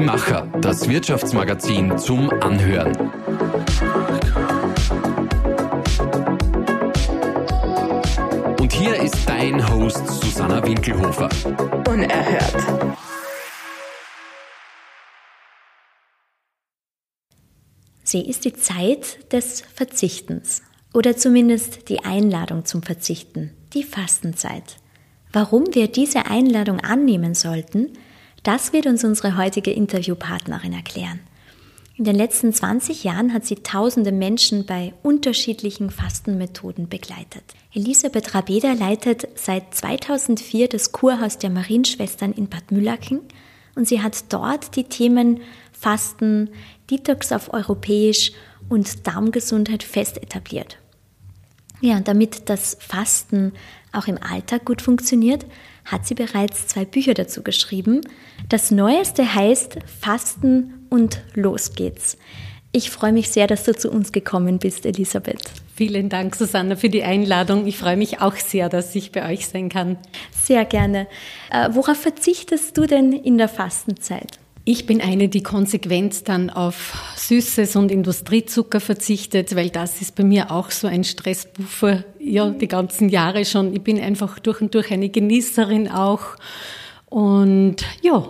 Die Macher, das Wirtschaftsmagazin zum Anhören. Und hier ist dein Host Susanna Winkelhofer. Unerhört. Sie ist die Zeit des Verzichtens oder zumindest die Einladung zum Verzichten, die Fastenzeit. Warum wir diese Einladung annehmen sollten, das wird uns unsere heutige Interviewpartnerin erklären. In den letzten 20 Jahren hat sie tausende Menschen bei unterschiedlichen Fastenmethoden begleitet. Elisabeth Rabeda leitet seit 2004 das Kurhaus der Marienschwestern in Bad Müllacken und sie hat dort die Themen Fasten, Detox auf europäisch und Darmgesundheit fest etabliert. Ja, damit das Fasten auch im Alltag gut funktioniert, hat sie bereits zwei Bücher dazu geschrieben. Das neueste heißt Fasten und los geht's. Ich freue mich sehr, dass du zu uns gekommen bist, Elisabeth. Vielen Dank, Susanna, für die Einladung. Ich freue mich auch sehr, dass ich bei euch sein kann. Sehr gerne. Äh, worauf verzichtest du denn in der Fastenzeit? Ich bin eine, die konsequent dann auf Süßes und Industriezucker verzichtet, weil das ist bei mir auch so ein Stressbuffer, ja, die ganzen Jahre schon. Ich bin einfach durch und durch eine Genießerin auch. Und ja,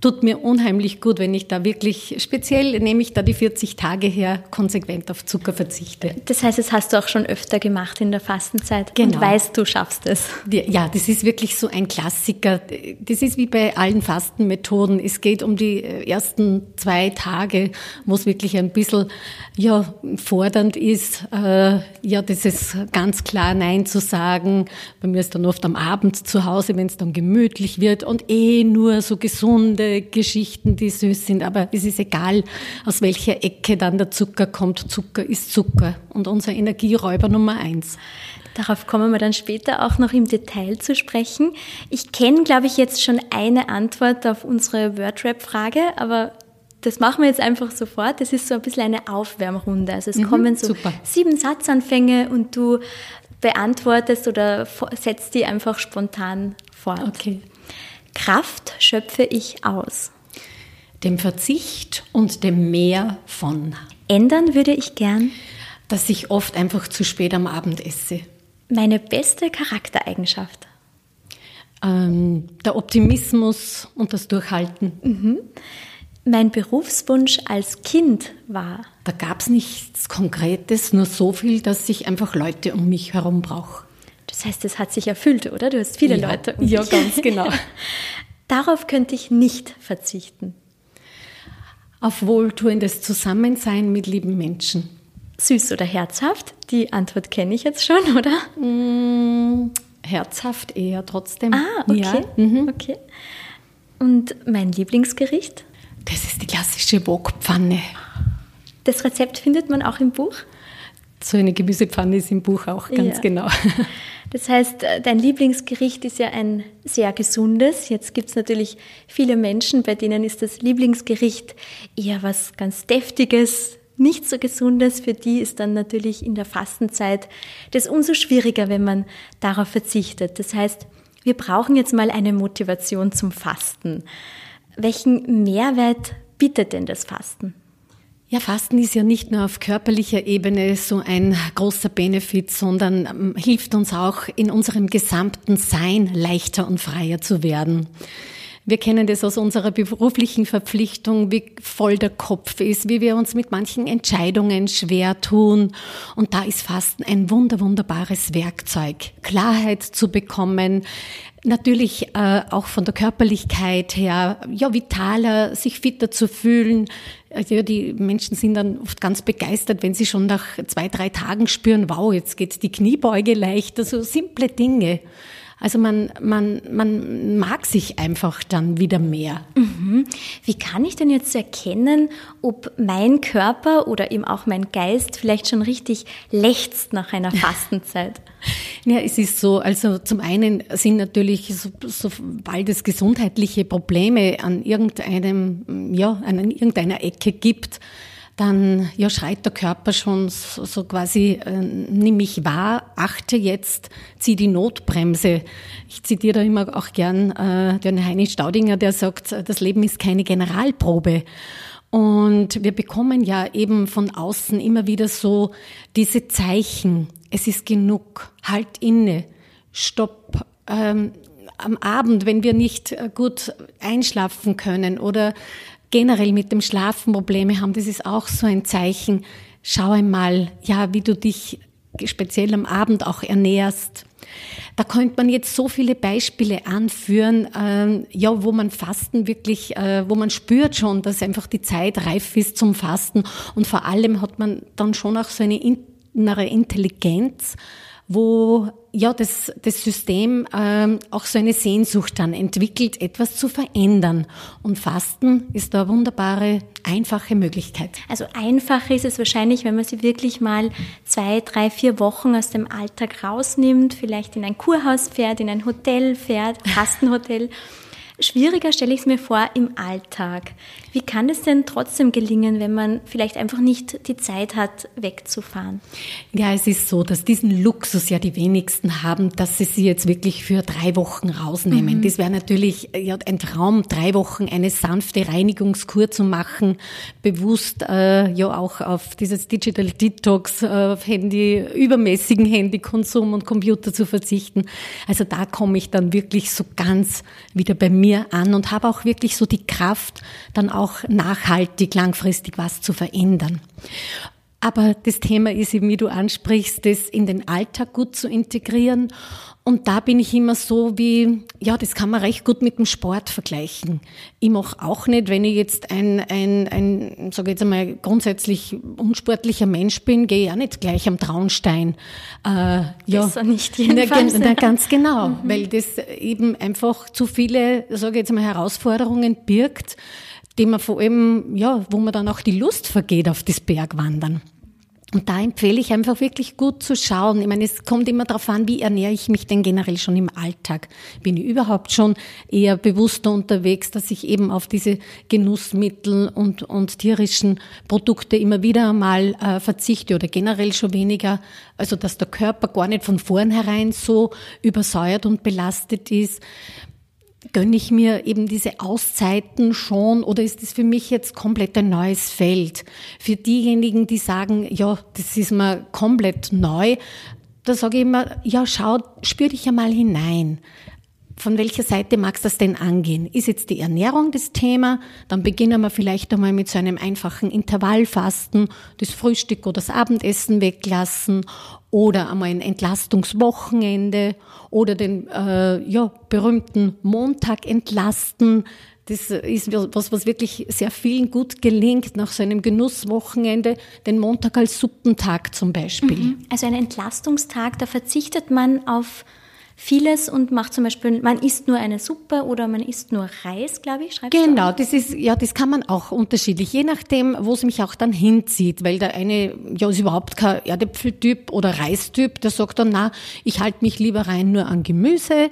tut mir unheimlich gut, wenn ich da wirklich, speziell nehme ich da die 40 Tage her, konsequent auf Zucker verzichte. Das heißt, das hast du auch schon öfter gemacht in der Fastenzeit genau. und weißt, du schaffst es. Ja, das ist wirklich so ein Klassiker. Das ist wie bei allen Fastenmethoden. Es geht um die ersten zwei Tage, wo es wirklich ein bisschen ja, fordernd ist, äh, ja, das ist ganz klar Nein zu sagen. Bei mir ist dann oft am Abend zu Hause, wenn es dann gemütlich wird und eh nur so gesunde Geschichten, die süß sind, aber es ist egal, aus welcher Ecke dann der Zucker kommt. Zucker ist Zucker und unser Energieräuber Nummer eins. Darauf kommen wir dann später auch noch im Detail zu sprechen. Ich kenne, glaube ich, jetzt schon eine Antwort auf unsere Wordrap-Frage, aber das machen wir jetzt einfach sofort. Das ist so ein bisschen eine Aufwärmrunde. Also es mhm, kommen so super. sieben Satzanfänge und du beantwortest oder setzt die einfach spontan fort. Okay. Kraft schöpfe ich aus? Dem Verzicht und dem Mehr von. Ändern würde ich gern? Dass ich oft einfach zu spät am Abend esse. Meine beste Charaktereigenschaft? Ähm, der Optimismus und das Durchhalten. Mhm. Mein Berufswunsch als Kind war? Da gab es nichts Konkretes, nur so viel, dass ich einfach Leute um mich herum brauche. Das heißt, es hat sich erfüllt, oder? Du hast viele ja, Leute. Um ja, ganz genau. Darauf könnte ich nicht verzichten. Auf wohltuendes Zusammensein mit lieben Menschen. Süß oder herzhaft? Die Antwort kenne ich jetzt schon, oder? Mm, herzhaft eher trotzdem. Ah, okay. Ja. Mhm. okay. Und mein Lieblingsgericht? Das ist die klassische Wokpfanne. Das Rezept findet man auch im Buch? So eine Gemüsepfanne ist im Buch auch ganz ja. genau. Das heißt, äh, dein Lieblingsgericht ist ja ein sehr gesundes. Jetzt gibt es natürlich viele Menschen, bei denen ist das Lieblingsgericht eher was ganz Deftiges, nicht so Gesundes. Für die ist dann natürlich in der Fastenzeit das umso schwieriger, wenn man darauf verzichtet. Das heißt, wir brauchen jetzt mal eine Motivation zum Fasten. Welchen Mehrwert bietet denn das Fasten? Ja, Fasten ist ja nicht nur auf körperlicher Ebene so ein großer Benefit, sondern ähm, hilft uns auch in unserem gesamten Sein leichter und freier zu werden. Wir kennen das aus unserer beruflichen Verpflichtung, wie voll der Kopf ist, wie wir uns mit manchen Entscheidungen schwer tun. Und da ist Fasten ein wunder, wunderbares Werkzeug, Klarheit zu bekommen, natürlich äh, auch von der Körperlichkeit her, ja, vitaler, sich fitter zu fühlen. Ja, die Menschen sind dann oft ganz begeistert, wenn sie schon nach zwei, drei Tagen spüren, wow, jetzt geht die Kniebeuge leichter, so simple Dinge. Also man, man, man mag sich einfach dann wieder mehr. Mhm. Wie kann ich denn jetzt erkennen, ob mein Körper oder eben auch mein Geist vielleicht schon richtig lechzt nach einer Fastenzeit? Ja, es ist so, also zum einen sind natürlich, so, sobald es gesundheitliche Probleme an irgendeinem, ja, an irgendeiner Ecke gibt, dann ja, schreit der Körper schon so, so quasi, äh, nimm mich wahr, achte jetzt, zieh die Notbremse. Ich zitiere da immer auch gern äh, den Heini Staudinger, der sagt, das Leben ist keine Generalprobe. Und wir bekommen ja eben von außen immer wieder so diese Zeichen. Es ist genug, halt inne, stopp. Ähm, am Abend, wenn wir nicht äh, gut einschlafen können oder generell mit dem Schlafen Probleme haben, das ist auch so ein Zeichen. Schau einmal, ja, wie du dich speziell am Abend auch ernährst. Da könnte man jetzt so viele Beispiele anführen, äh, ja, wo man Fasten wirklich, äh, wo man spürt schon, dass einfach die Zeit reif ist zum Fasten und vor allem hat man dann schon auch so eine innere Intelligenz, wo ja das, das System ähm, auch so eine Sehnsucht dann entwickelt, etwas zu verändern. Und Fasten ist da eine wunderbare, einfache Möglichkeit. Also einfach ist es wahrscheinlich, wenn man sie wirklich mal zwei, drei, vier Wochen aus dem Alltag rausnimmt, vielleicht in ein Kurhaus fährt, in ein Hotel fährt, Fastenhotel Schwieriger stelle ich es mir vor im Alltag. Wie kann es denn trotzdem gelingen, wenn man vielleicht einfach nicht die Zeit hat, wegzufahren? Ja, es ist so, dass diesen Luxus ja die wenigsten haben, dass sie sie jetzt wirklich für drei Wochen rausnehmen. Mhm. Das wäre natürlich ja, ein Traum, drei Wochen eine sanfte Reinigungskur zu machen, bewusst äh, ja auch auf dieses Digital Detox, äh, auf Handy, übermäßigen Handykonsum und Computer zu verzichten. Also da komme ich dann wirklich so ganz wieder bei mir mir an und habe auch wirklich so die Kraft, dann auch nachhaltig, langfristig was zu verändern. Aber das Thema ist eben, wie du ansprichst, das in den Alltag gut zu integrieren. Und da bin ich immer so wie, ja, das kann man recht gut mit dem Sport vergleichen. Ich mache auch nicht, wenn ich jetzt ein, ein, ein sage jetzt einmal, grundsätzlich unsportlicher Mensch bin, gehe ich auch nicht gleich am Traunstein. Äh, ja, Besser nicht jedenfalls. Na, ganz genau, mhm. weil das eben einfach zu viele, sage ich jetzt mal, Herausforderungen birgt, die man vor allem, ja, wo man dann auch die Lust vergeht auf das Bergwandern. Und da empfehle ich einfach wirklich gut zu schauen. Ich meine, es kommt immer darauf an, wie ernähre ich mich denn generell schon im Alltag? Bin ich überhaupt schon eher bewusster unterwegs, dass ich eben auf diese Genussmittel und, und tierischen Produkte immer wieder einmal äh, verzichte oder generell schon weniger? Also, dass der Körper gar nicht von vornherein so übersäuert und belastet ist gönne ich mir eben diese Auszeiten schon oder ist das für mich jetzt komplett ein neues Feld? Für diejenigen, die sagen, ja, das ist mir komplett neu, da sage ich immer, ja, schau, spür dich einmal hinein. Von welcher Seite magst du das denn angehen? Ist jetzt die Ernährung das Thema? Dann beginnen wir vielleicht einmal mit so einem einfachen Intervallfasten, das Frühstück oder das Abendessen weglassen oder einmal ein Entlastungswochenende oder den äh, ja, berühmten Montag entlasten. Das ist was, was wirklich sehr vielen gut gelingt nach so einem Genusswochenende, den Montag als Suppentag zum Beispiel. Mhm. Also ein Entlastungstag, da verzichtet man auf vieles und macht zum Beispiel, man isst nur eine Suppe oder man isst nur Reis, glaube ich, schreibst Genau, das ist, ja, das kann man auch unterschiedlich, je nachdem, wo es mich auch dann hinzieht, weil der eine, ja, ist überhaupt kein Erdäpfeltyp oder Reistyp, der sagt dann, na, ich halte mich lieber rein nur an Gemüse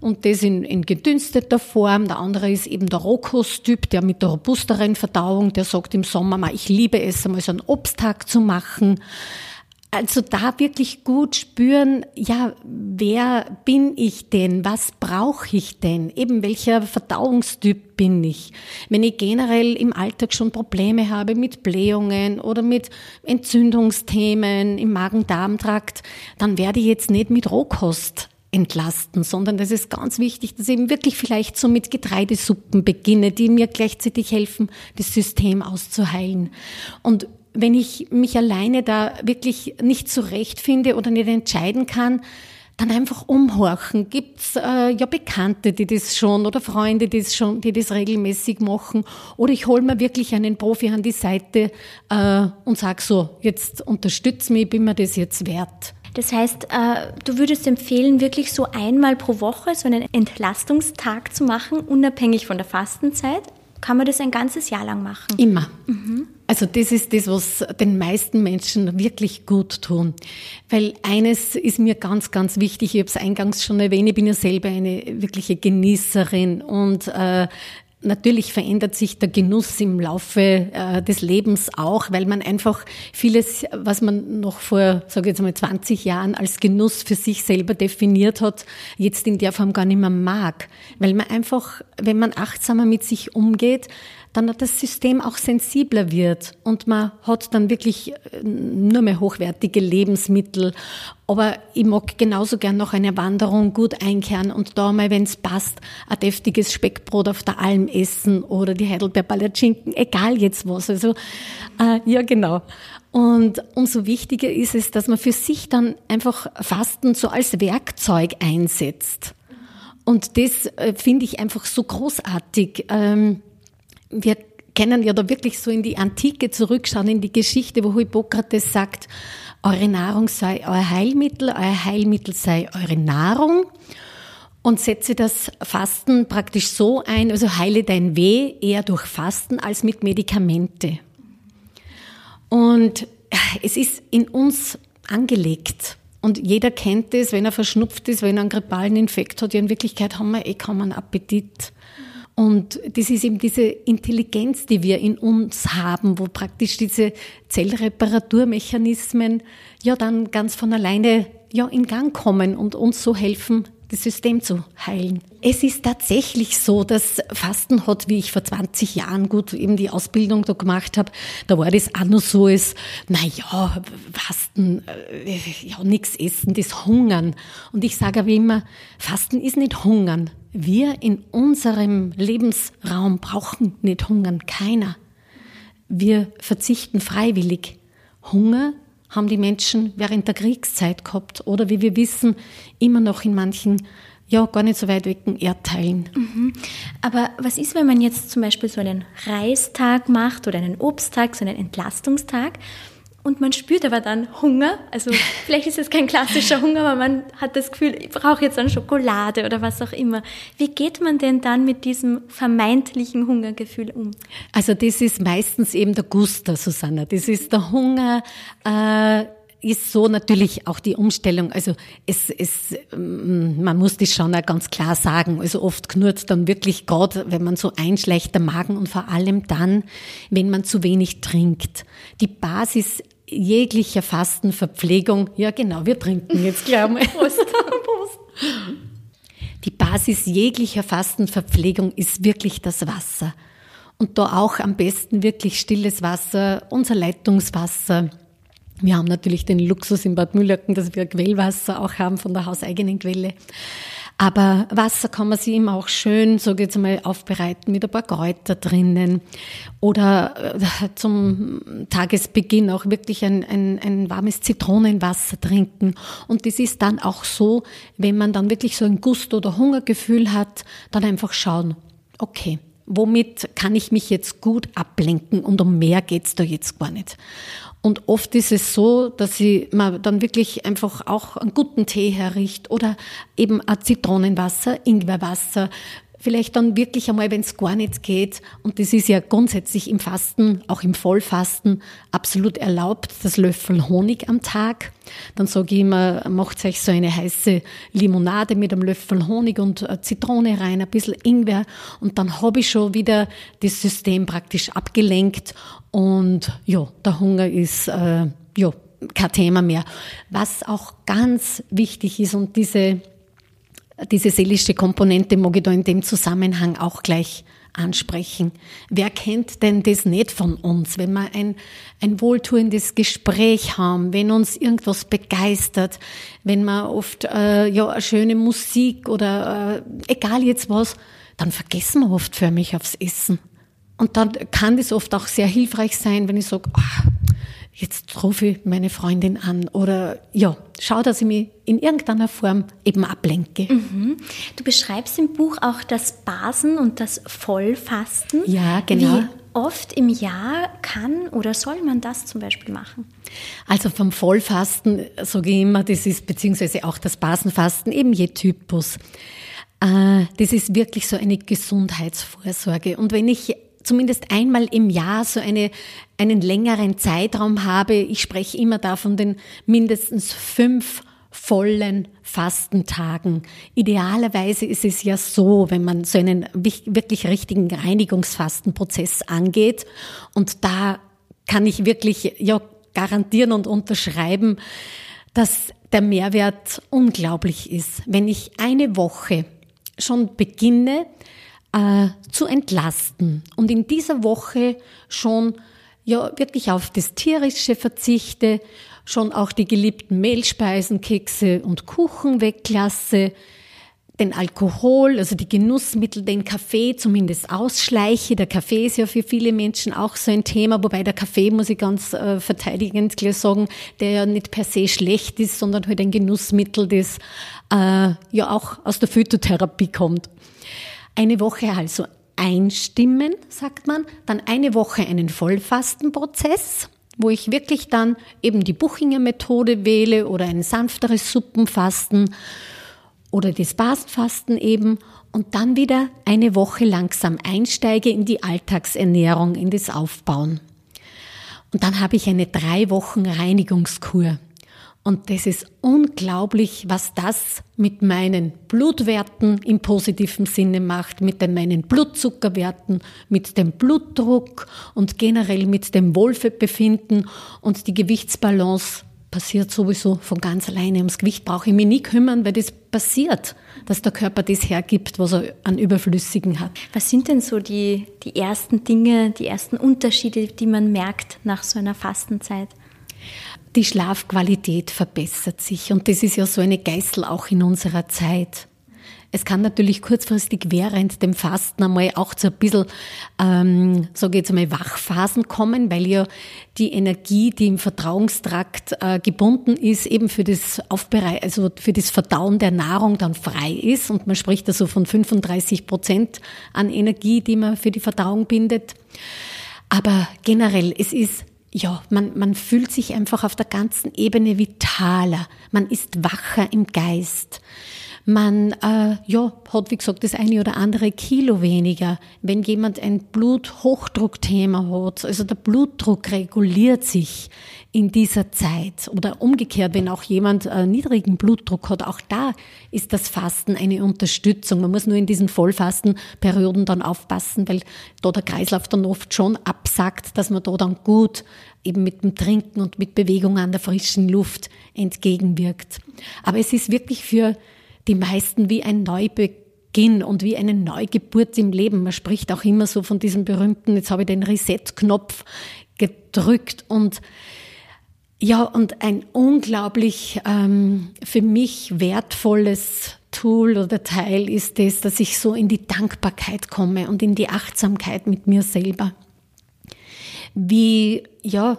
und das in, in gedünsteter Form. Der andere ist eben der Rohkosttyp, der mit der robusteren Verdauung, der sagt im Sommer, ich liebe es, einmal so einen Obsttag zu machen. Also da wirklich gut spüren, ja, wer bin ich denn? Was brauche ich denn? Eben welcher Verdauungstyp bin ich? Wenn ich generell im Alltag schon Probleme habe mit Blähungen oder mit Entzündungsthemen im Magen-Darm-Trakt, dann werde ich jetzt nicht mit Rohkost entlasten, sondern das ist ganz wichtig, dass ich eben wirklich vielleicht so mit Getreidesuppen beginne, die mir gleichzeitig helfen, das System auszuheilen. Und wenn ich mich alleine da wirklich nicht zurechtfinde oder nicht entscheiden kann, dann einfach umhorchen. Gibt's äh, ja Bekannte, die das schon oder Freunde, die das schon, die das regelmäßig machen? Oder ich hole mir wirklich einen Profi an die Seite äh, und sag so, jetzt unterstütz mich, bin mir das jetzt wert. Das heißt, äh, du würdest empfehlen, wirklich so einmal pro Woche so einen Entlastungstag zu machen, unabhängig von der Fastenzeit? Kann man das ein ganzes Jahr lang machen? Immer. Mhm. Also das ist das, was den meisten Menschen wirklich gut tun. Weil eines ist mir ganz, ganz wichtig, ich habe es eingangs schon erwähnt, ich bin ja selber eine wirkliche Genießerin und äh, Natürlich verändert sich der Genuss im Laufe äh, des Lebens auch, weil man einfach vieles, was man noch vor, sage ich jetzt mal, 20 Jahren als Genuss für sich selber definiert hat, jetzt in der Form gar nicht mehr mag. Weil man einfach, wenn man achtsamer mit sich umgeht, dann das System auch sensibler wird und man hat dann wirklich äh, nur mehr hochwertige Lebensmittel. Aber ich mag genauso gern noch eine Wanderung gut einkehren und da mal, wenn es passt, ein deftiges Speckbrot auf der Alm essen oder die Heidelbeerpalatschinken, egal jetzt was. Also äh, ja, genau. Und umso wichtiger ist es, dass man für sich dann einfach Fasten so als Werkzeug einsetzt. Und das äh, finde ich einfach so großartig. Ähm, wir können ja da wirklich so in die Antike zurückschauen, in die Geschichte, wo Hippokrates sagt, eure Nahrung sei euer Heilmittel, euer Heilmittel sei eure Nahrung und setze das Fasten praktisch so ein, also heile dein Weh eher durch Fasten als mit Medikamente. Und es ist in uns angelegt. Und jeder kennt es, wenn er verschnupft ist, wenn er einen grippalen Infekt hat. Ja, in Wirklichkeit haben wir eh kaum einen Appetit. Und das ist eben diese Intelligenz, die wir in uns haben, wo praktisch diese Zellreparaturmechanismen ja dann ganz von alleine ja in Gang kommen und uns so helfen, das System zu heilen. Es ist tatsächlich so, dass Fasten hat, wie ich vor 20 Jahren gut eben die Ausbildung da gemacht habe, da war das auch noch so, als, na ja, Fasten, äh, ja, nichts essen, das Hungern. Und ich sage aber immer, Fasten ist nicht Hungern. Wir in unserem Lebensraum brauchen nicht hungern, keiner. Wir verzichten freiwillig. Hunger haben die Menschen während der Kriegszeit gehabt oder wie wir wissen, immer noch in manchen ja, gar nicht so weit weg Erdteilen. Mhm. Aber was ist, wenn man jetzt zum Beispiel so einen Reistag macht oder einen Obsttag, so einen Entlastungstag und man spürt aber dann Hunger. Also vielleicht ist es kein klassischer Hunger, aber man hat das Gefühl, ich brauche jetzt eine Schokolade oder was auch immer. Wie geht man denn dann mit diesem vermeintlichen Hungergefühl um? Also das ist meistens eben der Guster, Susanna. Das ist der Hunger. Äh ist so natürlich auch die Umstellung. Also es, es, mm, man muss das schon auch ganz klar sagen. Also oft knurrt dann wirklich gerade, wenn man so einschleicht, der Magen und vor allem dann, wenn man zu wenig trinkt. Die Basis jeglicher Fastenverpflegung, ja genau, wir trinken jetzt gleich mal. Prost. Prost. Die Basis jeglicher Fastenverpflegung ist wirklich das Wasser. Und da auch am besten wirklich stilles Wasser, unser Leitungswasser. Wir haben natürlich den Luxus in Bad Müllöcken, dass wir Quellwasser auch haben von der hauseigenen Quelle. Aber Wasser kann man sich immer auch schön, so geht's mal, aufbereiten mit ein paar Kräuter drinnen. Oder äh, zum Tagesbeginn auch wirklich ein, ein, ein warmes Zitronenwasser trinken. Und das ist dann auch so, wenn man dann wirklich so ein Gust- oder Hungergefühl hat, dann einfach schauen, okay, womit kann ich mich jetzt gut ablenken und um mehr geht's da jetzt gar nicht. Und oft ist es so, dass ich mir dann wirklich einfach auch einen guten Tee herricht oder eben ein Zitronenwasser, Ingwerwasser, vielleicht dann wirklich einmal, wenn es gar nicht geht, und das ist ja grundsätzlich im Fasten, auch im Vollfasten, absolut erlaubt, das Löffel Honig am Tag. Dann sage ich immer, macht euch so eine heiße Limonade mit einem Löffel Honig und Zitrone rein, ein bisschen Ingwer, und dann habe ich schon wieder das System praktisch abgelenkt und ja, der Hunger ist äh, ja kein Thema mehr. Was auch ganz wichtig ist und diese diese seelische Komponente mag ich da in dem Zusammenhang auch gleich ansprechen. Wer kennt denn das nicht von uns, wenn wir ein, ein wohltuendes Gespräch haben, wenn uns irgendwas begeistert, wenn wir oft äh, ja schöne Musik oder äh, egal jetzt was, dann vergessen wir oft für mich aufs Essen. Und dann kann das oft auch sehr hilfreich sein, wenn ich sage, oh, jetzt rufe ich meine Freundin an oder ja, schau, dass ich mich in irgendeiner Form eben ablenke. Mhm. Du beschreibst im Buch auch das Basen und das Vollfasten. Ja, genau. Wie oft im Jahr kann oder soll man das zum Beispiel machen? Also vom Vollfasten sage ich immer, das ist beziehungsweise auch das Basenfasten eben je Typus. Äh, das ist wirklich so eine Gesundheitsvorsorge. Und wenn ich zumindest einmal im Jahr so eine, einen längeren Zeitraum habe. Ich spreche immer da von den mindestens fünf vollen Fastentagen. Idealerweise ist es ja so, wenn man so einen wirklich richtigen Reinigungsfastenprozess angeht und da kann ich wirklich ja garantieren und unterschreiben, dass der Mehrwert unglaublich ist. Wenn ich eine Woche schon beginne äh, zu entlasten und in dieser Woche schon ja wirklich auf das Tierische verzichte, schon auch die geliebten Mehlspeisen, Kekse und Kuchen weglasse, den Alkohol, also die Genussmittel, den Kaffee zumindest ausschleiche. Der Kaffee ist ja für viele Menschen auch so ein Thema, wobei der Kaffee, muss ich ganz äh, verteidigend klar sagen, der ja nicht per se schlecht ist, sondern halt ein Genussmittel, das äh, ja auch aus der Phytotherapie kommt. Eine Woche also einstimmen, sagt man, dann eine Woche einen Vollfastenprozess wo ich wirklich dann eben die Buchinger Methode wähle oder ein sanfteres Suppenfasten oder das Basenfasten eben und dann wieder eine Woche langsam einsteige in die Alltagsernährung, in das Aufbauen. Und dann habe ich eine drei Wochen Reinigungskur. Und das ist unglaublich, was das mit meinen Blutwerten im positiven Sinne macht, mit meinen Blutzuckerwerten, mit dem Blutdruck und generell mit dem Wohlbefinden und die Gewichtsbalance passiert sowieso von ganz alleine. Ums Gewicht brauche ich mich nie kümmern, weil das passiert, dass der Körper das hergibt, was er an Überflüssigen hat. Was sind denn so die, die ersten Dinge, die ersten Unterschiede, die man merkt nach so einer Fastenzeit? Die Schlafqualität verbessert sich und das ist ja so eine Geißel auch in unserer Zeit. Es kann natürlich kurzfristig während dem Fasten einmal auch zu ein bisschen, ähm, ich jetzt einmal, Wachphasen kommen, weil ja die Energie, die im Verdauungstrakt äh, gebunden ist, eben für das Aufberei also für das Verdauen der Nahrung dann frei ist. Und man spricht also von 35 Prozent an Energie, die man für die Verdauung bindet. Aber generell, es ist ja, man, man fühlt sich einfach auf der ganzen Ebene vitaler. Man ist wacher im Geist. Man äh, ja, hat, wie gesagt, das eine oder andere Kilo weniger. Wenn jemand ein Bluthochdruckthema hat, also der Blutdruck reguliert sich in dieser Zeit. Oder umgekehrt, wenn auch jemand äh, niedrigen Blutdruck hat, auch da ist das Fasten eine Unterstützung. Man muss nur in diesen Vollfastenperioden dann aufpassen, weil da der Kreislauf dann oft schon absackt, dass man da dann gut eben mit dem Trinken und mit Bewegung an der frischen Luft entgegenwirkt. Aber es ist wirklich für die meisten wie ein Neubeginn und wie eine Neugeburt im Leben. Man spricht auch immer so von diesem berühmten, jetzt habe ich den Reset-Knopf gedrückt und ja, und ein unglaublich ähm, für mich wertvolles Tool oder Teil ist es, dass ich so in die Dankbarkeit komme und in die Achtsamkeit mit mir selber. Wie, ja,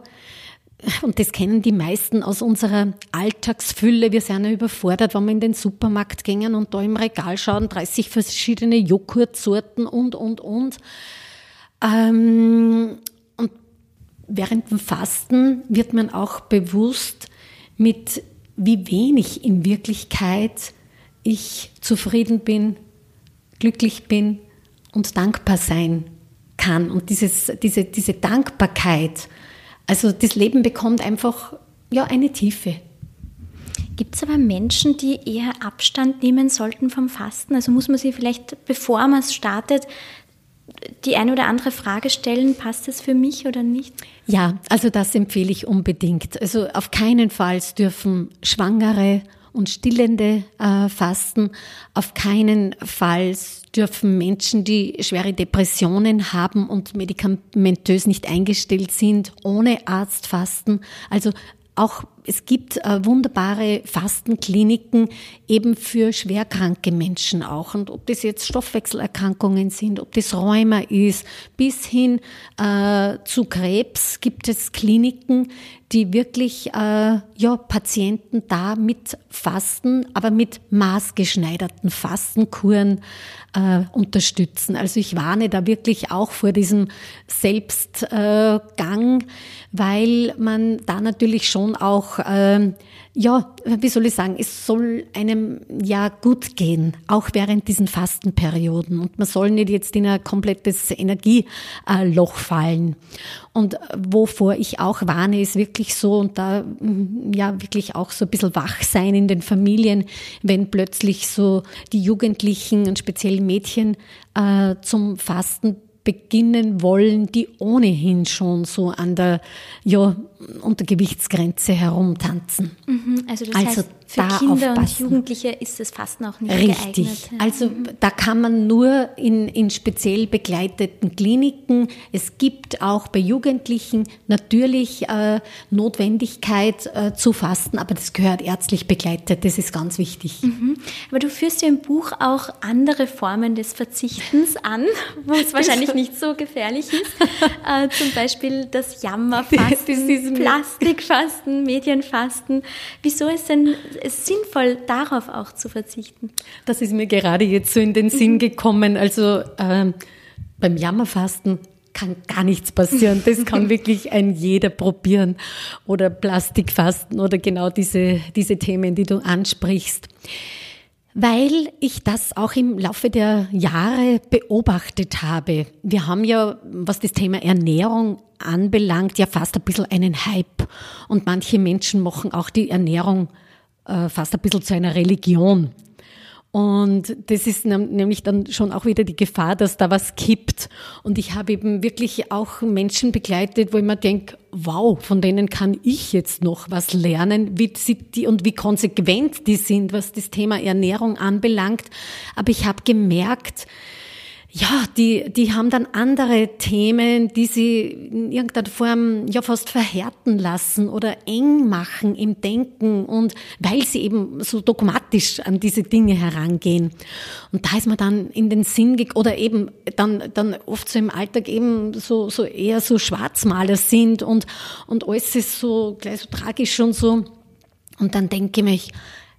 und das kennen die meisten aus unserer Alltagsfülle. Wir sind ja überfordert, wenn wir in den Supermarkt gehen und da im Regal schauen, 30 verschiedene Joghurtsorten und, und, und. Ähm, und während dem Fasten wird man auch bewusst, mit wie wenig in Wirklichkeit ich zufrieden bin, glücklich bin und dankbar sein kann. Und dieses, diese, diese Dankbarkeit, also das Leben bekommt einfach ja eine Tiefe. Gibt es aber Menschen, die eher Abstand nehmen sollten vom Fasten? Also muss man sich vielleicht, bevor man es startet, die eine oder andere Frage stellen, passt das für mich oder nicht? Ja, also das empfehle ich unbedingt. Also auf keinen Fall dürfen Schwangere und Stillende äh, fasten. Auf keinen Fall dürfen Menschen, die schwere Depressionen haben und medikamentös nicht eingestellt sind, ohne Arzt fasten. Also auch es gibt äh, wunderbare Fastenkliniken eben für schwerkranke Menschen auch. Und ob das jetzt Stoffwechselerkrankungen sind, ob das Rheuma ist, bis hin äh, zu Krebs gibt es Kliniken, die wirklich äh, ja, Patienten da mit Fasten, aber mit maßgeschneiderten Fastenkuren äh, unterstützen. Also ich warne da wirklich auch vor diesem Selbstgang, äh, weil man da natürlich schon auch auch, ähm, ja, wie soll ich sagen, es soll einem ja gut gehen, auch während diesen Fastenperioden. Und man soll nicht jetzt in ein komplettes Energieloch fallen. Und wovor ich auch warne, ist wirklich so, und da mm, ja wirklich auch so ein bisschen wach sein in den Familien, wenn plötzlich so die Jugendlichen und speziell Mädchen äh, zum Fasten beginnen wollen, die ohnehin schon so an der ja, Untergewichtsgrenze herumtanzen. Mhm, also das also heißt, für Kinder aufpassen. und Jugendliche ist das Fasten auch nicht Richtig. geeignet. Ja. Also da kann man nur in, in speziell begleiteten Kliniken. Es gibt auch bei Jugendlichen natürlich äh, Notwendigkeit äh, zu fasten, aber das gehört ärztlich begleitet. Das ist ganz wichtig. Mhm. Aber du führst ja im Buch auch andere Formen des Verzichtens an, wo es wahrscheinlich nicht so gefährlich ist. äh, zum Beispiel das Jammerfasten, Plastikfasten, Medienfasten. Wieso ist denn es sinnvoll, darauf auch zu verzichten? Das ist mir gerade jetzt so in den Sinn mhm. gekommen. Also äh, beim Jammerfasten kann gar nichts passieren. Das kann wirklich ein jeder probieren. Oder Plastikfasten oder genau diese, diese Themen, die du ansprichst. Weil ich das auch im Laufe der Jahre beobachtet habe. Wir haben ja, was das Thema Ernährung anbelangt, ja fast ein bisschen einen Hype. Und manche Menschen machen auch die Ernährung äh, fast ein bisschen zu einer Religion. Und das ist nämlich dann schon auch wieder die Gefahr, dass da was kippt. Und ich habe eben wirklich auch Menschen begleitet, wo ich mir denke, wow, von denen kann ich jetzt noch was lernen, wie sie die und wie konsequent die sind, was das Thema Ernährung anbelangt. Aber ich habe gemerkt, ja, die, die haben dann andere Themen, die sie in irgendeiner Form ja fast verhärten lassen oder eng machen im Denken und weil sie eben so dogmatisch an diese Dinge herangehen. Und da ist man dann in den Sinn oder eben dann, dann oft so im Alltag eben so, so eher so Schwarzmaler sind und, und alles ist so gleich so tragisch und so. Und dann denke ich mich,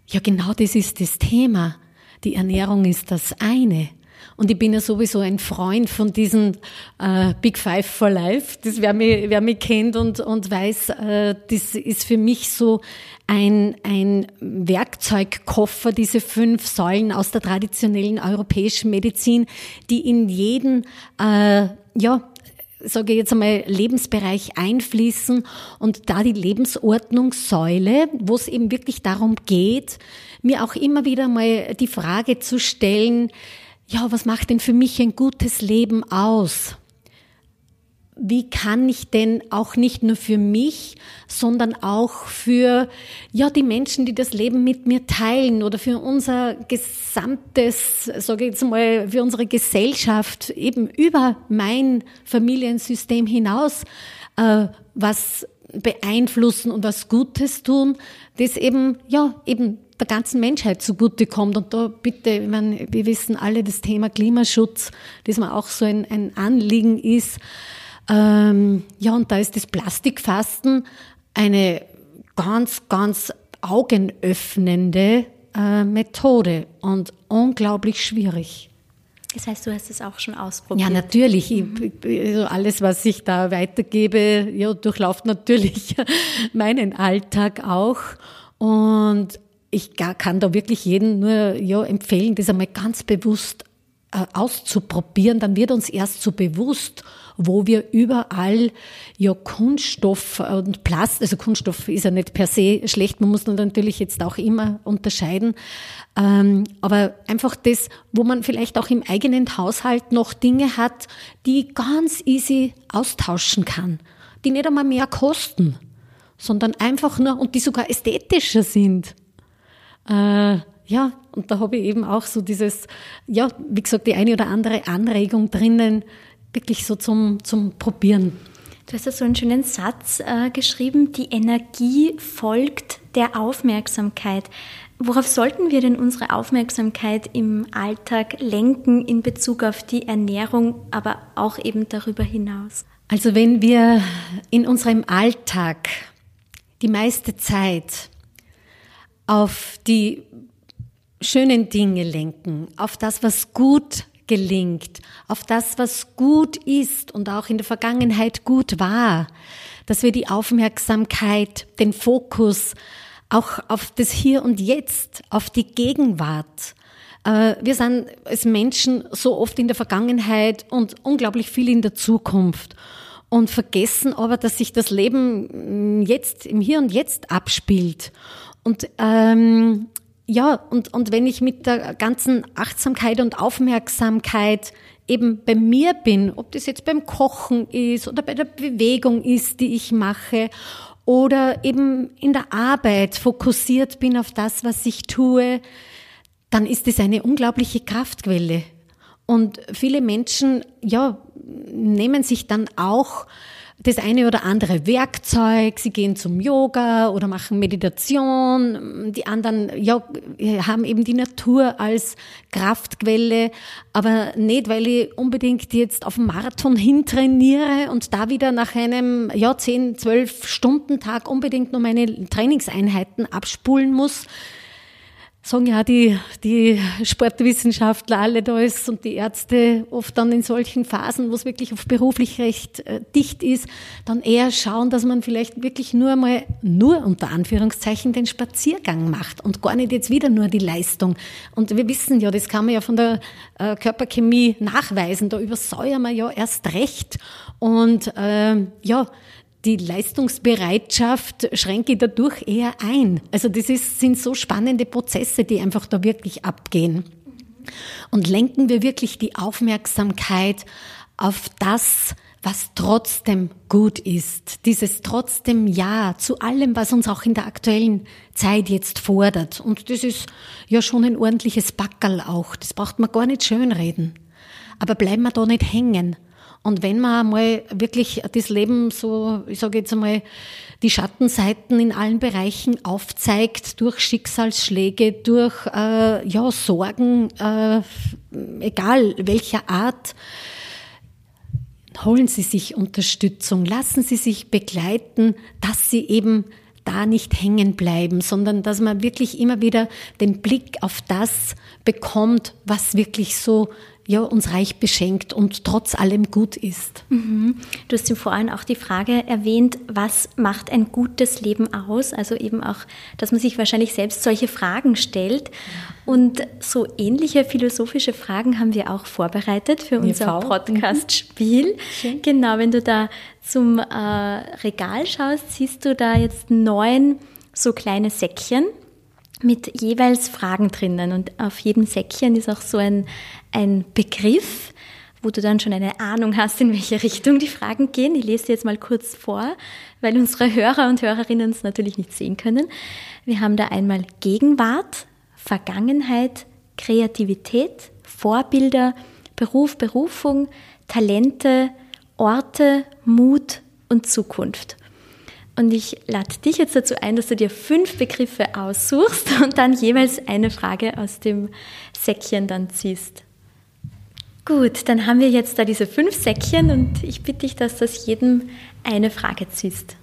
ja genau das ist das Thema. Die Ernährung ist das eine. Und ich bin ja sowieso ein Freund von diesen äh, Big Five for Life. Das wer mich, wer mich kennt und, und weiß, äh, das ist für mich so ein, ein Werkzeugkoffer, diese fünf Säulen aus der traditionellen europäischen Medizin, die in jeden, äh, ja, sage ich jetzt einmal, Lebensbereich einfließen und da die Lebensordnungssäule, wo es eben wirklich darum geht, mir auch immer wieder mal die Frage zu stellen, ja, was macht denn für mich ein gutes Leben aus? Wie kann ich denn auch nicht nur für mich, sondern auch für ja die Menschen, die das Leben mit mir teilen oder für unser gesamtes, sage ich jetzt mal, für unsere Gesellschaft eben über mein Familiensystem hinaus äh, was beeinflussen und was Gutes tun, das eben ja eben der ganzen Menschheit zugutekommt. Und da bitte, ich meine, wir wissen alle, das Thema Klimaschutz, das mir auch so ein, ein Anliegen ist. Ähm, ja, und da ist das Plastikfasten eine ganz, ganz augenöffnende äh, Methode und unglaublich schwierig. Das heißt, du hast es auch schon ausprobiert. Ja, natürlich. Mhm. Ich, also alles, was ich da weitergebe, ja, durchlauft natürlich meinen Alltag auch. Und ich kann da wirklich jeden nur ja, empfehlen, das einmal ganz bewusst äh, auszuprobieren. Dann wird uns erst so bewusst, wo wir überall ja Kunststoff und Plast, also Kunststoff ist ja nicht per se schlecht, man muss natürlich jetzt auch immer unterscheiden, ähm, aber einfach das, wo man vielleicht auch im eigenen Haushalt noch Dinge hat, die ganz easy austauschen kann, die nicht einmal mehr kosten, sondern einfach nur und die sogar ästhetischer sind. Äh, ja, und da habe ich eben auch so dieses, ja, wie gesagt, die eine oder andere Anregung drinnen, wirklich so zum, zum Probieren. Du hast ja so einen schönen Satz äh, geschrieben, die Energie folgt der Aufmerksamkeit. Worauf sollten wir denn unsere Aufmerksamkeit im Alltag lenken in Bezug auf die Ernährung, aber auch eben darüber hinaus? Also wenn wir in unserem Alltag die meiste Zeit auf die schönen Dinge lenken, auf das, was gut gelingt, auf das, was gut ist und auch in der Vergangenheit gut war, dass wir die Aufmerksamkeit, den Fokus auch auf das Hier und Jetzt, auf die Gegenwart, äh, wir sind als Menschen so oft in der Vergangenheit und unglaublich viel in der Zukunft und vergessen aber, dass sich das Leben jetzt im Hier und Jetzt abspielt. Und ähm, ja, und, und wenn ich mit der ganzen Achtsamkeit und Aufmerksamkeit eben bei mir bin, ob das jetzt beim Kochen ist oder bei der Bewegung ist, die ich mache, oder eben in der Arbeit fokussiert bin auf das, was ich tue, dann ist es eine unglaubliche Kraftquelle. Und viele Menschen, ja, nehmen sich dann auch das eine oder andere Werkzeug, sie gehen zum Yoga oder machen Meditation, die anderen ja, haben eben die Natur als Kraftquelle, aber nicht, weil ich unbedingt jetzt auf Marathon hintrainiere und da wieder nach einem ja, 10, 12 Stunden Tag unbedingt nur meine Trainingseinheiten abspulen muss, sagen ja die, die Sportwissenschaftler alle da ist und die Ärzte oft dann in solchen Phasen, wo es wirklich auf beruflich recht äh, dicht ist, dann eher schauen, dass man vielleicht wirklich nur mal, nur unter Anführungszeichen, den Spaziergang macht und gar nicht jetzt wieder nur die Leistung. Und wir wissen ja, das kann man ja von der äh, Körperchemie nachweisen, da übersäuern wir ja erst recht. Und äh, ja, die Leistungsbereitschaft schränke ich dadurch eher ein. Also das ist, sind so spannende Prozesse, die einfach da wirklich abgehen. Und lenken wir wirklich die Aufmerksamkeit auf das, was trotzdem gut ist. Dieses trotzdem Ja zu allem, was uns auch in der aktuellen Zeit jetzt fordert. Und das ist ja schon ein ordentliches Backerl auch. Das braucht man gar nicht schönreden. Aber bleiben wir da nicht hängen und wenn man mal wirklich das Leben so, ich sage jetzt einmal, die Schattenseiten in allen Bereichen aufzeigt, durch Schicksalsschläge, durch äh, ja, Sorgen, äh, egal welcher Art, holen Sie sich Unterstützung, lassen Sie sich begleiten, dass Sie eben da nicht hängen bleiben, sondern dass man wirklich immer wieder den Blick auf das bekommt, was wirklich so ja, uns reich beschenkt und trotz allem gut ist. Mhm. Du hast im Vorhin auch die Frage erwähnt, was macht ein gutes Leben aus? Also eben auch, dass man sich wahrscheinlich selbst solche Fragen stellt. Und so ähnliche philosophische Fragen haben wir auch vorbereitet für unser Podcast-Spiel. Mhm. Genau, wenn du da zum äh, Regal schaust, siehst du da jetzt neun so kleine Säckchen mit jeweils Fragen drinnen. Und auf jedem Säckchen ist auch so ein, ein Begriff, wo du dann schon eine Ahnung hast, in welche Richtung die Fragen gehen. Ich lese dir jetzt mal kurz vor, weil unsere Hörer und Hörerinnen es natürlich nicht sehen können. Wir haben da einmal Gegenwart, Vergangenheit, Kreativität, Vorbilder, Beruf, Berufung, Talente, Orte, Mut und Zukunft. Und ich lade dich jetzt dazu ein, dass du dir fünf Begriffe aussuchst und dann jeweils eine Frage aus dem Säckchen dann ziehst. Gut, dann haben wir jetzt da diese fünf Säckchen und ich bitte dich, dass du aus jedem eine Frage ziehst.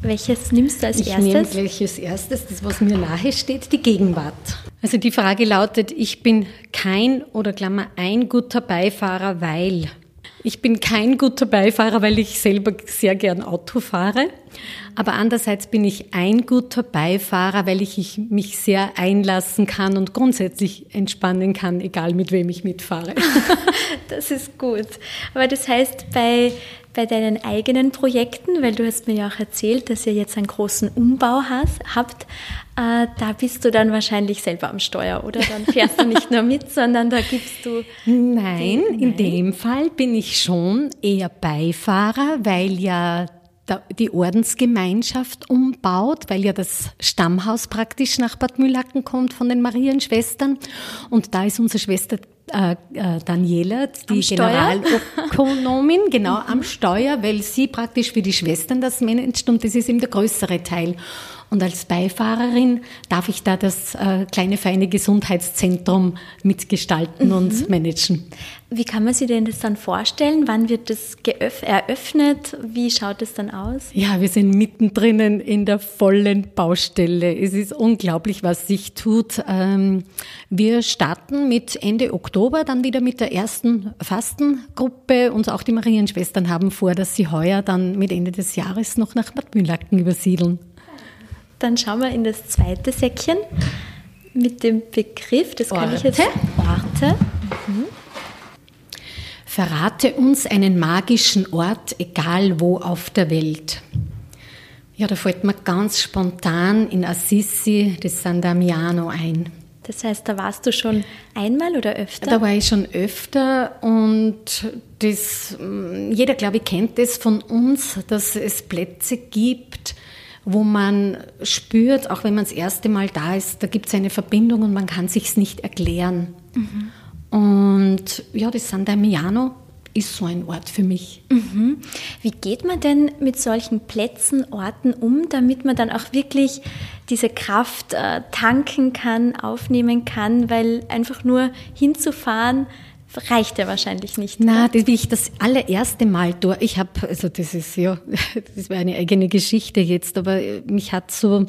Welches nimmst du als ich erstes? Ich nehme gleich als erstes, das was mir nahe steht, die Gegenwart. Also die Frage lautet, ich bin kein oder Klammer ein guter Beifahrer, weil ich bin kein guter Beifahrer, weil ich selber sehr gern Auto fahre. Aber andererseits bin ich ein guter Beifahrer, weil ich mich sehr einlassen kann und grundsätzlich entspannen kann, egal mit wem ich mitfahre. Das ist gut. Aber das heißt, bei, bei deinen eigenen Projekten, weil du hast mir ja auch erzählt, dass ihr jetzt einen großen Umbau hast, habt, äh, da bist du dann wahrscheinlich selber am Steuer, oder? Dann fährst du nicht nur mit, sondern da gibst du. Nein, die, in dem Fall bin ich schon eher Beifahrer, weil ja die Ordensgemeinschaft umbaut, weil ja das Stammhaus praktisch nach Bad Mühlacken kommt von den Marienschwestern. Und da ist unsere Schwester äh, äh, Daniela, die Generalökonomin, genau am Steuer, weil sie praktisch für die Schwestern das managt und das ist eben der größere Teil. Und als Beifahrerin darf ich da das äh, kleine feine Gesundheitszentrum mitgestalten mhm. und managen. Wie kann man sich denn das dann vorstellen? Wann wird das eröffnet? Wie schaut es dann aus? Ja, wir sind mittendrin in der vollen Baustelle. Es ist unglaublich, was sich tut. Ähm, wir starten mit Ende Oktober dann wieder mit der ersten Fastengruppe und auch die Marienschwestern haben vor, dass sie heuer dann mit Ende des Jahres noch nach Bad Mühlacken übersiedeln. Dann schauen wir in das zweite Säckchen mit dem Begriff, das kann ich jetzt. Orte. Mhm. Verrate uns einen magischen Ort, egal wo auf der Welt. Ja, da fällt mir ganz spontan in Assisi das San Damiano ein. Das heißt, da warst du schon einmal oder öfter? Da war ich schon öfter und das, mm, jeder, glaube ich, kennt das von uns, dass es Plätze gibt, wo man spürt, auch wenn man das erste Mal da ist, da gibt es eine Verbindung und man kann sich nicht erklären. Mhm. Und ja, das San Damiano ist so ein Ort für mich. Mhm. Wie geht man denn mit solchen Plätzen, Orten um, damit man dann auch wirklich diese Kraft äh, tanken kann, aufnehmen kann, weil einfach nur hinzufahren reicht ja wahrscheinlich nicht. Na, das, wie ich das allererste Mal dort, ich habe, also das ist ja, das wäre eine eigene Geschichte jetzt, aber mich hat so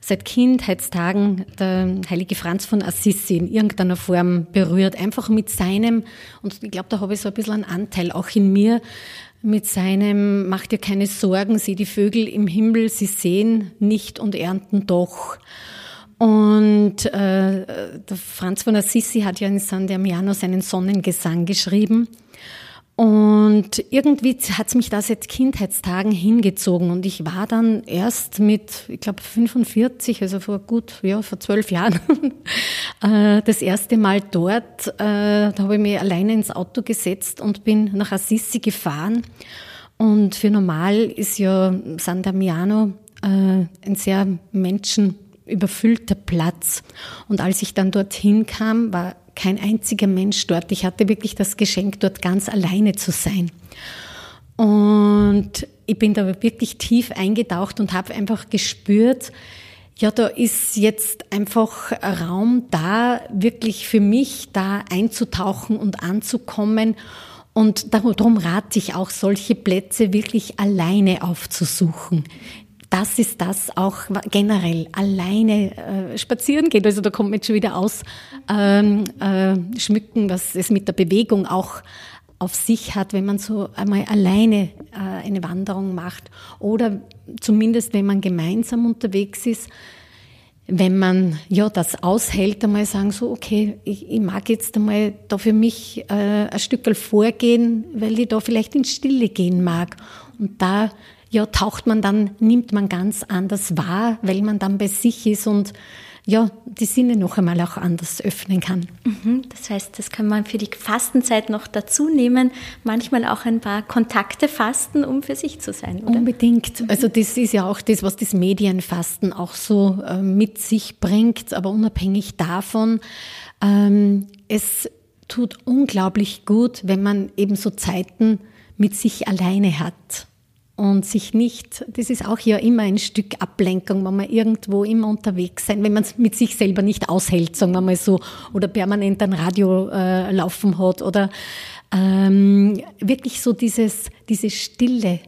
seit Kindheitstagen der heilige Franz von Assisi in irgendeiner Form berührt. Einfach mit seinem, und ich glaube, da habe ich so ein bisschen einen Anteil auch in mir, mit seinem, macht dir keine Sorgen, sieh die Vögel im Himmel, sie sehen nicht und ernten doch. Und äh, Franz von Assisi hat ja in San Damiano seinen Sonnengesang geschrieben. Und irgendwie hat es mich da seit Kindheitstagen hingezogen. Und ich war dann erst mit, ich glaube, 45, also vor gut, ja, vor zwölf Jahren, äh, das erste Mal dort. Äh, da habe ich mich alleine ins Auto gesetzt und bin nach Assisi gefahren. Und für normal ist ja San Damiano äh, ein sehr menschenüberfüllter Platz. Und als ich dann dorthin kam, war kein einziger Mensch dort. Ich hatte wirklich das Geschenk, dort ganz alleine zu sein. Und ich bin da wirklich tief eingetaucht und habe einfach gespürt, ja, da ist jetzt einfach Raum da, wirklich für mich da einzutauchen und anzukommen. Und darum rate ich auch, solche Plätze wirklich alleine aufzusuchen das ist das auch generell alleine äh, spazieren geht. Also da kommt man jetzt schon wieder aus ähm, äh, schmücken, was es mit der Bewegung auch auf sich hat, wenn man so einmal alleine äh, eine Wanderung macht oder zumindest wenn man gemeinsam unterwegs ist, wenn man ja das aushält, einmal sagen so, okay, ich, ich mag jetzt einmal da für mich äh, ein Stück vorgehen, weil ich da vielleicht in Stille gehen mag und da ja, taucht man dann, nimmt man ganz anders wahr, weil man dann bei sich ist und ja, die Sinne noch einmal auch anders öffnen kann. Mhm, das heißt, das kann man für die Fastenzeit noch dazu nehmen, manchmal auch ein paar Kontakte fasten, um für sich zu sein, oder? Unbedingt. Also das ist ja auch das, was das Medienfasten auch so äh, mit sich bringt, aber unabhängig davon, ähm, es tut unglaublich gut, wenn man eben so Zeiten mit sich alleine hat und sich nicht, das ist auch ja immer ein Stück Ablenkung, wenn man irgendwo immer unterwegs sein, wenn man es mit sich selber nicht aushält, sagen wir mal so, oder permanent ein Radio äh, laufen hat oder ähm, wirklich so dieses, diese Stille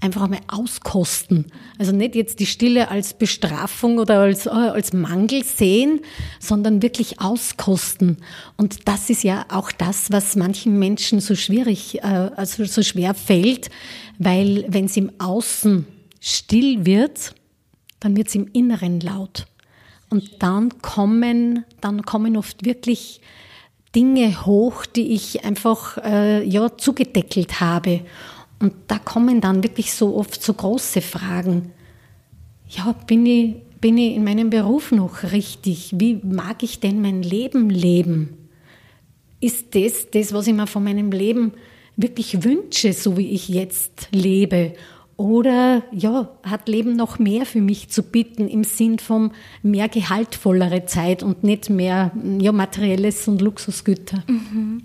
einfach einmal auskosten. Also nicht jetzt die Stille als Bestrafung oder als, äh, als Mangel sehen, sondern wirklich auskosten. Und das ist ja auch das, was manchen Menschen so schwierig, äh, also so schwer fällt, weil wenn es im Außen still wird, dann wird es im Inneren laut. Und dann kommen, dann kommen oft wirklich Dinge hoch, die ich einfach äh, ja zugedeckelt habe. Und da kommen dann wirklich so oft so große Fragen. Ja, bin ich, bin ich in meinem Beruf noch richtig? Wie mag ich denn mein Leben leben? Ist das das, was ich mir von meinem Leben wirklich wünsche, so wie ich jetzt lebe? Oder ja, hat Leben noch mehr für mich zu bieten im Sinn von mehr gehaltvollere Zeit und nicht mehr ja, materielles und Luxusgüter? Mhm.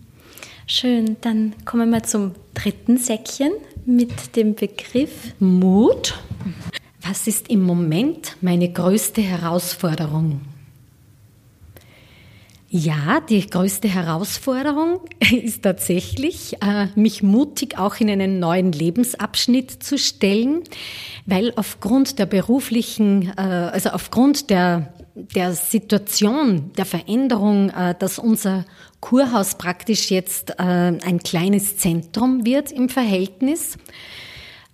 Schön, dann kommen wir zum dritten Säckchen mit dem Begriff Mut. Was ist im Moment meine größte Herausforderung? Ja, die größte Herausforderung ist tatsächlich, äh, mich mutig auch in einen neuen Lebensabschnitt zu stellen, weil aufgrund der beruflichen, äh, also aufgrund der der Situation, der Veränderung, äh, dass unser Kurhaus praktisch jetzt äh, ein kleines Zentrum wird im Verhältnis,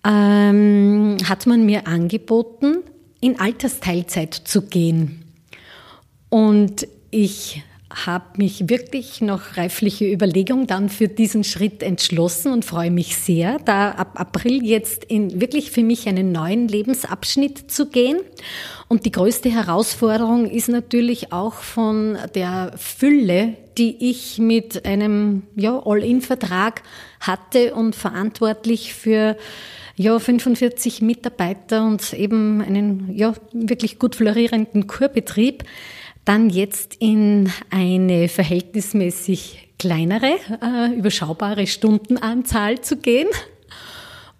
ähm, hat man mir angeboten, in Altersteilzeit zu gehen. Und ich habe mich wirklich nach reiflicher Überlegung dann für diesen Schritt entschlossen und freue mich sehr, da ab April jetzt in wirklich für mich einen neuen Lebensabschnitt zu gehen. Und die größte Herausforderung ist natürlich auch von der Fülle, die ich mit einem ja, All-in-Vertrag hatte und verantwortlich für ja, 45 Mitarbeiter und eben einen ja, wirklich gut florierenden Kurbetrieb dann jetzt in eine verhältnismäßig kleinere, äh, überschaubare Stundenanzahl zu gehen.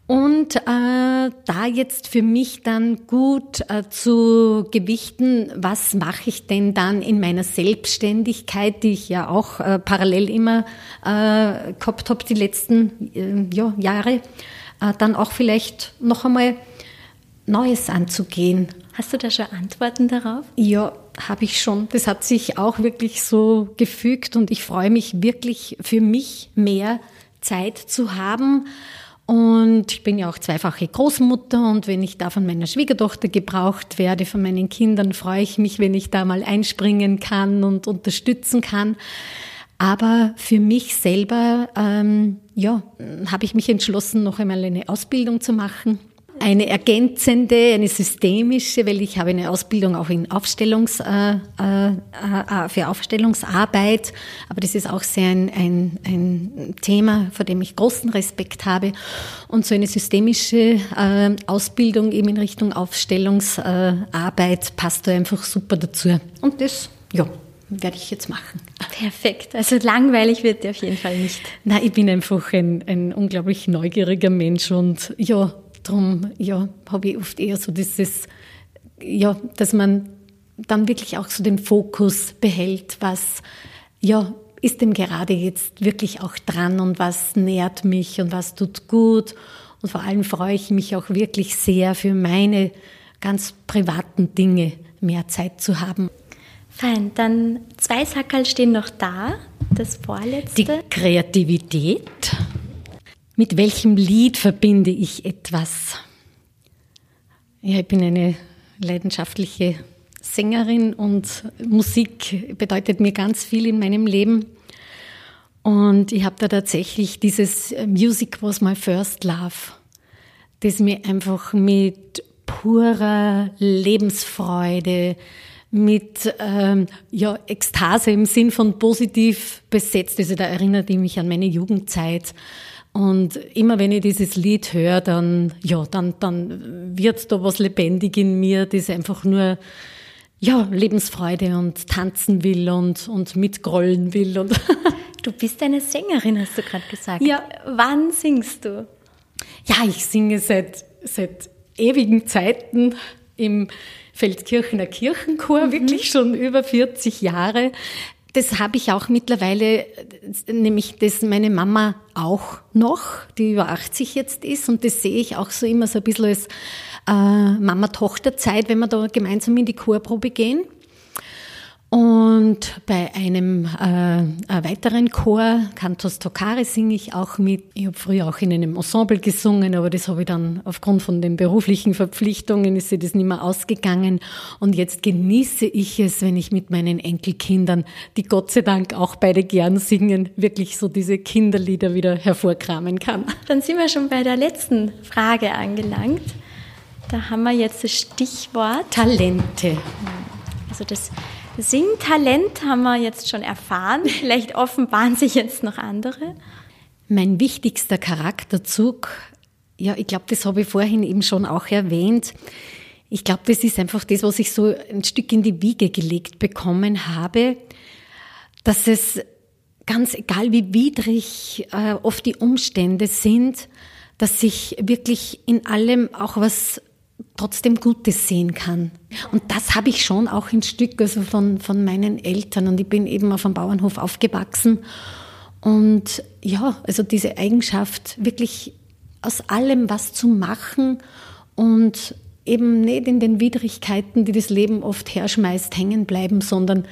Und äh, da jetzt für mich dann gut äh, zu gewichten, was mache ich denn dann in meiner Selbstständigkeit, die ich ja auch äh, parallel immer äh, gehabt habe die letzten äh, ja, Jahre, äh, dann auch vielleicht noch einmal Neues anzugehen. Hast du da schon Antworten darauf? Ja, habe ich schon. Das hat sich auch wirklich so gefügt und ich freue mich wirklich für mich mehr Zeit zu haben. Und ich bin ja auch zweifache Großmutter und wenn ich da von meiner Schwiegertochter gebraucht werde, von meinen Kindern, freue ich mich, wenn ich da mal einspringen kann und unterstützen kann. Aber für mich selber, ähm, ja, habe ich mich entschlossen, noch einmal eine Ausbildung zu machen eine ergänzende, eine systemische, weil ich habe eine Ausbildung auch in Aufstellungs, äh, äh, äh, für Aufstellungsarbeit, aber das ist auch sehr ein, ein, ein Thema, vor dem ich großen Respekt habe. Und so eine systemische äh, Ausbildung eben in Richtung Aufstellungsarbeit passt da einfach super dazu. Und das, ja, werde ich jetzt machen. Perfekt. Also langweilig wird dir auf jeden Fall nicht. Nein, ich bin einfach ein, ein unglaublich neugieriger Mensch und ja, Darum ja, habe ich oft eher so dieses, ja, dass man dann wirklich auch so den Fokus behält, was ja, ist denn gerade jetzt wirklich auch dran und was nährt mich und was tut gut. Und vor allem freue ich mich auch wirklich sehr für meine ganz privaten Dinge mehr Zeit zu haben. Fein, dann zwei Sackerl stehen noch da. Das vorletzte. Die Kreativität. Mit welchem Lied verbinde ich etwas? Ja, ich bin eine leidenschaftliche Sängerin und Musik bedeutet mir ganz viel in meinem Leben. Und ich habe da tatsächlich dieses Music was my first love, das mir einfach mit purer Lebensfreude, mit ähm, ja, Ekstase im Sinn von positiv besetzt. Also da erinnert ich mich an meine Jugendzeit und immer wenn ich dieses Lied höre, dann, ja, dann, dann wird da was lebendig in mir, das einfach nur, ja, Lebensfreude und tanzen will und, und mitgrollen will. Und du bist eine Sängerin, hast du gerade gesagt. Ja. Wann singst du? Ja, ich singe seit, seit ewigen Zeiten im Feldkirchener Kirchenchor, mhm. wirklich schon über 40 Jahre. Das habe ich auch mittlerweile, nämlich das meine Mama auch noch, die über 80 jetzt ist. Und das sehe ich auch so immer so ein bisschen als äh, Mama-Tochter-Zeit, wenn wir da gemeinsam in die Chorprobe gehen. Und bei einem äh, weiteren Chor, Cantos Tocare, singe ich auch mit. Ich habe früher auch in einem Ensemble gesungen, aber das habe ich dann aufgrund von den beruflichen Verpflichtungen, ist sie das nicht mehr ausgegangen. Und jetzt genieße ich es, wenn ich mit meinen Enkelkindern, die Gott sei Dank auch beide gern singen, wirklich so diese Kinderlieder wieder hervorkramen kann. Dann sind wir schon bei der letzten Frage angelangt. Da haben wir jetzt das Stichwort Talente. Also das Singtalent haben wir jetzt schon erfahren. Vielleicht offenbaren sich jetzt noch andere. Mein wichtigster Charakterzug, ja, ich glaube, das habe ich vorhin eben schon auch erwähnt. Ich glaube, das ist einfach das, was ich so ein Stück in die Wiege gelegt bekommen habe, dass es ganz egal wie widrig äh, oft die Umstände sind, dass ich wirklich in allem auch was trotzdem Gutes sehen kann. Und das habe ich schon auch ein Stück also von, von meinen Eltern. Und ich bin eben auf einem Bauernhof aufgewachsen. Und ja, also diese Eigenschaft, wirklich aus allem was zu machen und eben nicht in den Widrigkeiten, die das Leben oft herschmeißt, hängen bleiben, sondern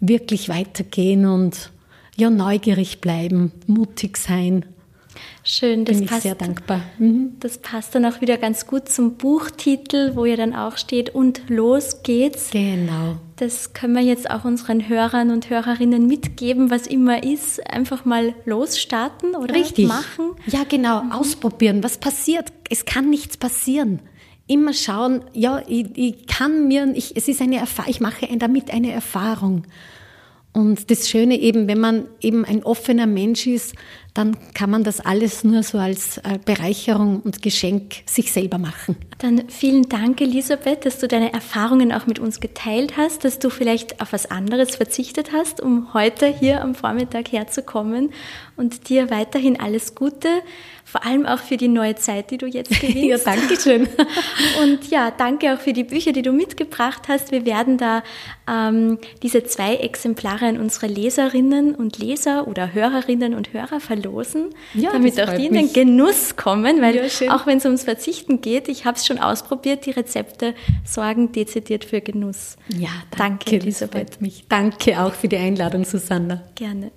wirklich weitergehen und ja, neugierig bleiben, mutig sein. Schön, das Bin ich passt. sehr dankbar. Mhm. Das passt dann auch wieder ganz gut zum Buchtitel, wo ja dann auch steht, und los geht's. Genau. Das können wir jetzt auch unseren Hörern und Hörerinnen mitgeben, was immer ist. Einfach mal losstarten oder Richtig. machen. Ja, genau. Ausprobieren. Was passiert? Es kann nichts passieren. Immer schauen, ja, ich, ich kann mir, ich, es ist eine Erfahrung, ich mache damit eine Erfahrung. Und das Schöne eben, wenn man eben ein offener Mensch ist, dann kann man das alles nur so als äh, Bereicherung und Geschenk sich selber machen. Dann vielen Dank, Elisabeth, dass du deine Erfahrungen auch mit uns geteilt hast, dass du vielleicht auf was anderes verzichtet hast, um heute hier am Vormittag herzukommen und dir weiterhin alles Gute, vor allem auch für die neue Zeit, die du jetzt gewinnst. Ja, danke schön. Und ja, danke auch für die Bücher, die du mitgebracht hast. Wir werden da ähm, diese zwei Exemplare an unsere Leserinnen und Leser oder Hörerinnen und Hörer verlosen, Ja, damit auch die in den. Genuss kommen, weil Ja, auch wenn es ums Verzichten geht, ich habe es schon ausprobiert, die Rezepte sorgen dezidiert für Genuss. Ja, Danke, danke, Elisabeth. mich. Danke auch für die Einladung, Susanna. Gerne.